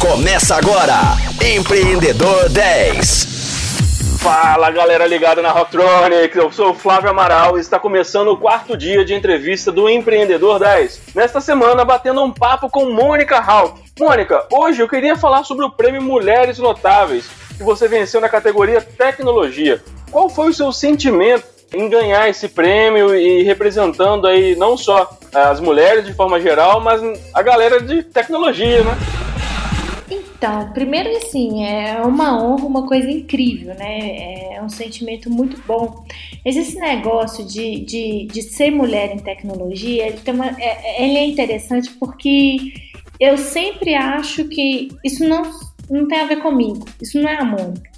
Começa agora, Empreendedor 10. Fala galera ligada na Rocktronics, eu sou o Flávio Amaral e está começando o quarto dia de entrevista do Empreendedor 10. Nesta semana, batendo um papo com Mônica Hall. Mônica, hoje eu queria falar sobre o prêmio Mulheres Notáveis, que você venceu na categoria Tecnologia. Qual foi o seu sentimento em ganhar esse prêmio e representando aí não só as mulheres de forma geral, mas a galera de tecnologia, né? Então, primeiro assim, é uma honra, uma coisa incrível, né? É um sentimento muito bom. Esse negócio de, de, de ser mulher em tecnologia, ele, uma, é, ele é interessante porque eu sempre acho que isso não, não tem a ver comigo, isso não é a Mônica.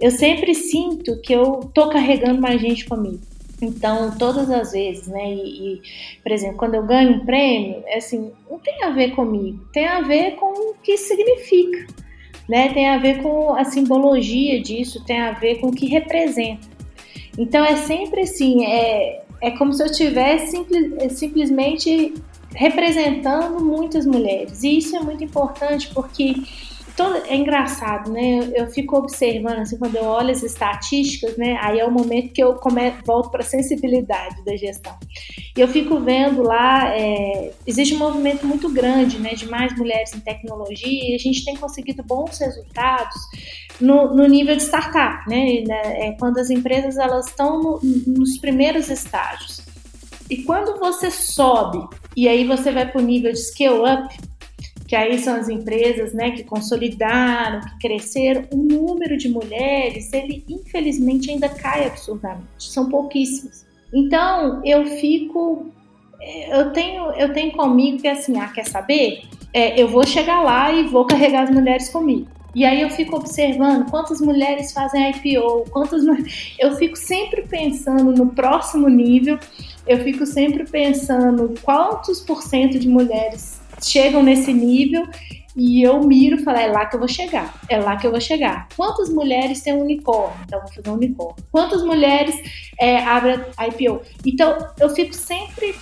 Eu sempre sinto que eu tô carregando mais gente comigo. Então, todas as vezes, né? E, e, por exemplo, quando eu ganho um prêmio, é assim, não tem a ver comigo, tem a ver com o que significa, né? Tem a ver com a simbologia disso, tem a ver com o que representa. Então, é sempre assim, é, é como se eu estivesse simples, simplesmente representando muitas mulheres. E isso é muito importante porque todo, é engraçado, né? Eu, eu, fico observando, assim, quando eu olho as estatísticas, né? Aí é o momento que eu come, volto para a sensibilidade da gestão. E eu fico vendo lá, é, existe um movimento muito grande, né? De mais mulheres em tecnologia e a gente tem conseguido bons resultados no, no nível de startup, né? É, quando as empresas elas estão no, nos primeiros estágios. E quando você sobe e aí você vai para o nível de scale up, que aí são as empresas né, que consolidaram, que cresceram, o número de mulheres, ele infelizmente ainda cai absurdamente, são pouquíssimas. Então eu fico, eh, eu tenho, eu tenho comigo que assim, ah, quer saber? É, eu vou chegar lá e vou carregar as mulheres comigo. E aí eu fico observando quantas mulheres fazem IPO, quantas eu fico sempre pensando no próximo nível, eu fico sempre pensando quantos por cento de mulheres chegam nesse nível e eu miro e falo, é lá que eu vou chegar, é lá que eu vou chegar. Quantas mulheres têm um unicórnio? Então, vou fazer um unicórnio. Quantas mulheres é, abrem IPO? Então, eu fico sempre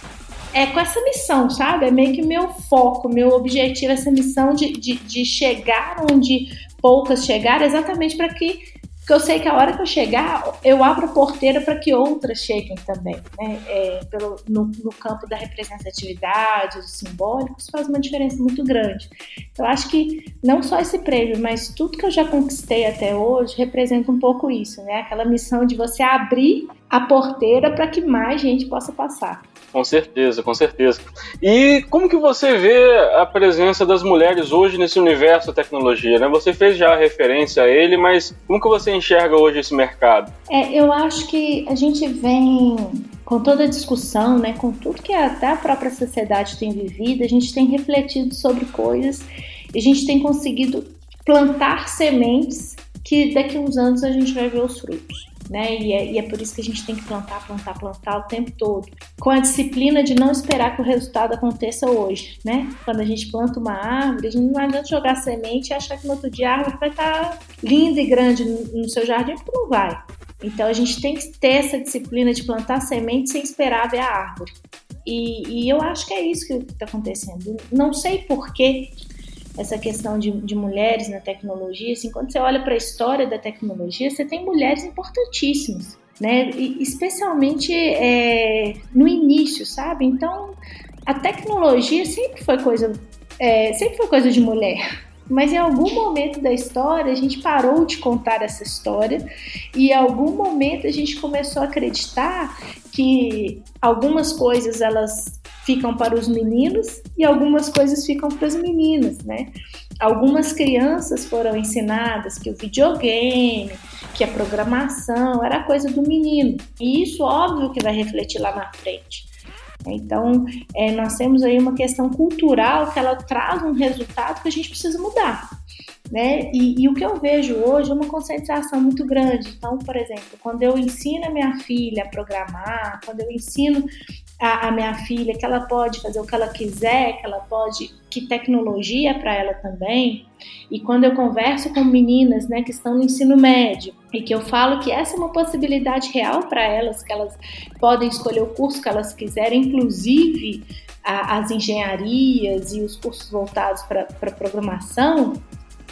é, com essa missão, sabe? É meio que meu foco, meu objetivo, essa missão de, de, de chegar onde poucas chegaram, exatamente para que porque eu sei que a hora que eu chegar, eu abro a porteira para que outras cheguem também. Né? É, pelo, no, no, campo da representatividade, dos simbólicos, faz uma diferença muito grande. Então, acho que não só esse prêmio, mas tudo que eu já conquistei até hoje representa um pouco isso, né? Aquela missão de você abrir a porteira para que mais gente possa passar. Com certeza, com certeza. E como que você vê a presença das mulheres hoje nesse universo da tecnologia? Né? Você fez já referência a ele, mas como que você enxerga hoje esse mercado? É, eu acho que a gente vem com toda a discussão, né, com tudo que até a própria sociedade tem vivido, a gente tem refletido sobre coisas, e a gente tem conseguido plantar sementes que daqui a uns anos a gente vai ver os frutos né? E é, e é, por isso que a gente tem que plantar, plantar, plantar o tempo todo, com a disciplina de não esperar que o resultado aconteça hoje, né? Quando a gente planta uma árvore, a gente não adianta jogar semente e achar que no outro dia a árvore vai estar linda e grande no seu jardim, porque não vai. Então a gente tem que ter essa disciplina de plantar semente sem esperar ver a árvore. E, e eu acho que é isso que está acontecendo. Não sei porquê essa questão de, de mulheres na tecnologia, assim, quando você olha para a história da tecnologia, você tem mulheres importantíssimas, né? E, especialmente é, no início, sabe? Então, a tecnologia sempre foi coisa, é, sempre foi coisa de mulher. Mas em algum momento da história a gente parou de contar essa história e em algum momento a gente começou a acreditar que algumas coisas elas ficam para os meninos e algumas coisas ficam para as meninas, né? Algumas crianças foram ensinadas que o videogame, que a programação era coisa do menino. E isso, óbvio, que vai refletir lá na frente. Então, é, nós temos aí uma questão cultural que ela traz um resultado que a gente precisa mudar. Né? E, e, o que eu vejo hoje é uma conscientização muito grande. Então, por exemplo, quando eu ensino a minha filha a programar, quando eu ensino a, a minha filha que ela pode fazer o que ela quiser, que ela pode, que tecnologia para ela também. E quando eu converso com meninas, né, que estão no ensino médio e que eu falo que essa é uma possibilidade real para elas, que elas podem escolher o curso que elas quiserem, inclusive a, as engenharias e os cursos voltados para programação,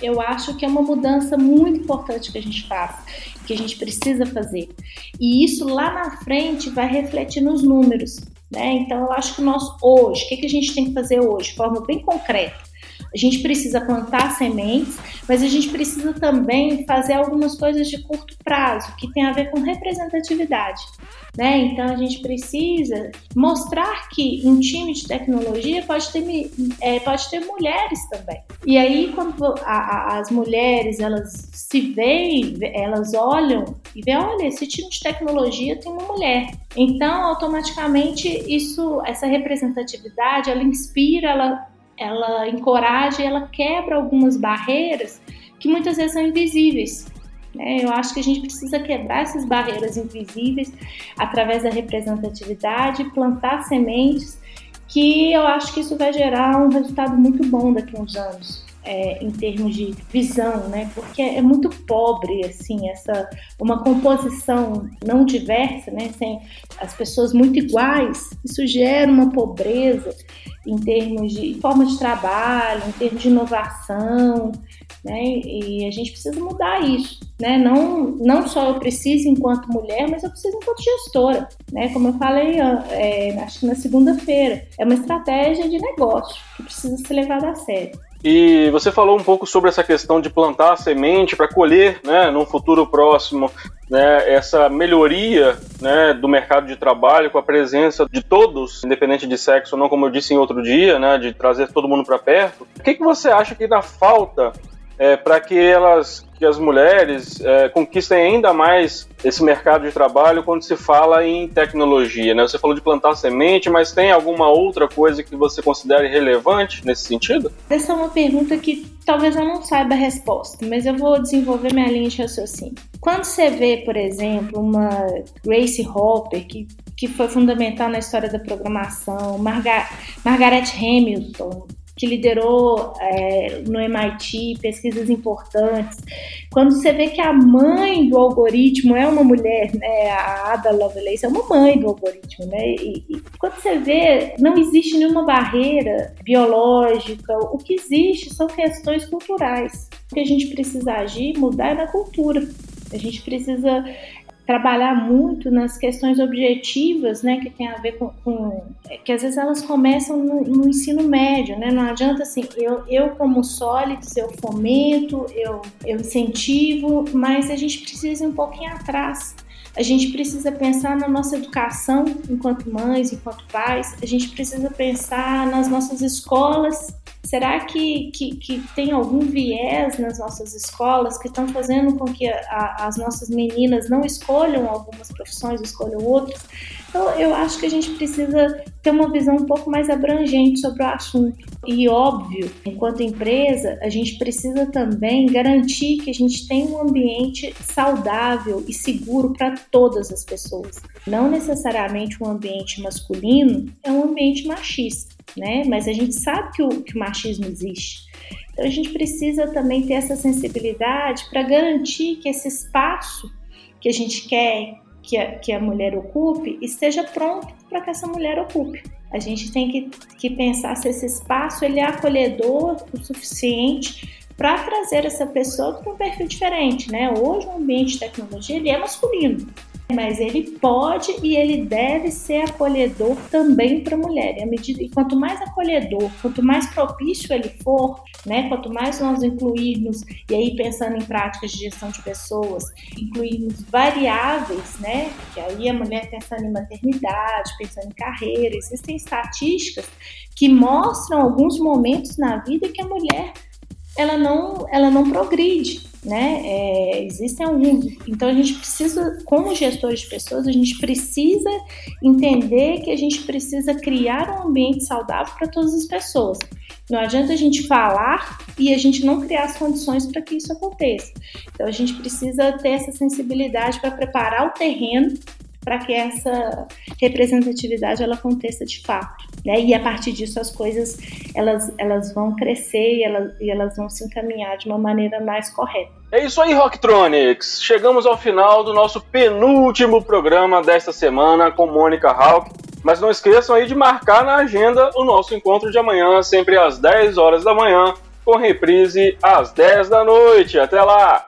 eu acho que é uma mudança muito importante que a gente faz, que a gente precisa fazer. E isso lá na frente vai refletir nos números. Né? Então, eu acho que nós hoje, o que, que a gente tem que fazer hoje, de forma bem concreta? A gente precisa plantar sementes, mas a gente precisa também fazer algumas coisas de curto prazo, que tem a ver com representatividade. Né? Então a gente precisa mostrar que um time de tecnologia pode ter, é, pode ter mulheres também. E aí quando a, a, as mulheres elas se veem, elas olham e veem, olha, esse time de tecnologia tem uma mulher. Então automaticamente isso, essa representatividade, ela inspira, ela ela encoraja, ela quebra algumas barreiras que muitas vezes são invisíveis. Né? Eu acho que a gente precisa quebrar essas barreiras invisíveis através da representatividade, plantar sementes, que eu acho que isso vai gerar um resultado muito bom daqui a uns anos é, em termos de visão, né? Porque é muito pobre, assim, essa uma composição não diversa, né? Sem as pessoas muito iguais, isso gera uma pobreza em termos de forma de trabalho, em termos de inovação, né? E a gente precisa mudar isso, né? Não, não só eu preciso enquanto mulher, mas eu preciso enquanto gestora, né? Como eu falei, é, acho que na segunda-feira, é uma estratégia de negócio que precisa ser levada a sério. E você falou um pouco sobre essa questão de plantar semente para colher, né, num futuro próximo, né, essa melhoria né, do mercado de trabalho com a presença de todos, independente de sexo ou não, como eu disse em outro dia, né, de trazer todo mundo para perto. O que, que você acha que dá falta é, para que elas, que as mulheres é, conquistem ainda mais esse mercado de trabalho quando se fala em tecnologia. Né? Você falou de plantar semente, mas tem alguma outra coisa que você considere relevante nesse sentido? Essa é uma pergunta que talvez eu não saiba a resposta, mas eu vou desenvolver minha linha de raciocínio. Quando você vê, por exemplo, uma Grace Hopper, que, que foi fundamental na história da programação, Marga Margaret Hamilton, que liderou é, no MIT pesquisas importantes. Quando você vê que a mãe do algoritmo é uma mulher, né, a Ada Lovelace é uma mãe do algoritmo, né, e, e quando você vê, não existe nenhuma barreira biológica, o que existe são questões culturais. O que a gente precisa agir, mudar é na cultura. A gente precisa trabalhar muito nas questões objetivas, né, que tem a ver com, com que às vezes elas começam no, no, ensino médio, né, não adianta assim, eu, eu como sólidos, eu fomento, eu, eu incentivo, mas a gente precisa ir um pouquinho atrás, a gente precisa pensar na nossa educação enquanto mães, enquanto pais, a gente precisa pensar nas nossas escolas Será que, que, que, tem algum viés nas nossas escolas que estão fazendo com que a, a, as nossas meninas não escolham algumas profissões, escolham outras? Então, eu acho que a gente precisa ter uma visão um pouco mais abrangente sobre o assunto. E, óbvio, enquanto empresa, a gente precisa também garantir que a gente tem um ambiente saudável e seguro para todas as pessoas. Não necessariamente um ambiente masculino é um ambiente machista né? Mas a gente sabe que o, que o machismo existe. Então a gente precisa também ter essa sensibilidade para garantir que esse espaço que a gente quer que a, que a mulher ocupe esteja pronto para que essa mulher ocupe. A gente tem que, que pensar se esse espaço ele é acolhedor o suficiente para trazer essa pessoa para um perfil diferente, né? Hoje o ambiente de tecnologia ele é masculino, mas ele pode e ele deve ser acolhedor também para a mulher. E, à medida, e quanto mais acolhedor, quanto mais propício ele for, né, quanto mais nós incluirmos, e aí pensando em práticas de gestão de pessoas, incluirmos variáveis, né, que aí a mulher pensando em maternidade, pensando em carreira, existem estatísticas que mostram alguns momentos na vida que a mulher ela não, ela não progride né? É, existem alguns. Então a gente precisa, como gestores de pessoas, a gente precisa entender que a gente precisa criar um ambiente saudável para todas as pessoas. Não adianta a gente falar e a gente não criar as condições para que isso aconteça. Então a gente precisa ter essa sensibilidade para preparar o terreno para que essa representatividade ela aconteça de fato. Né? E a partir disso as coisas elas, elas vão crescer e elas, e elas vão se encaminhar de uma maneira mais correta. É isso aí, Rocktronics! Chegamos ao final do nosso penúltimo programa desta semana com Mônica Hawk. Mas não esqueçam aí de marcar na agenda o nosso encontro de amanhã, sempre às 10 horas da manhã, com reprise às 10 da noite. Até lá!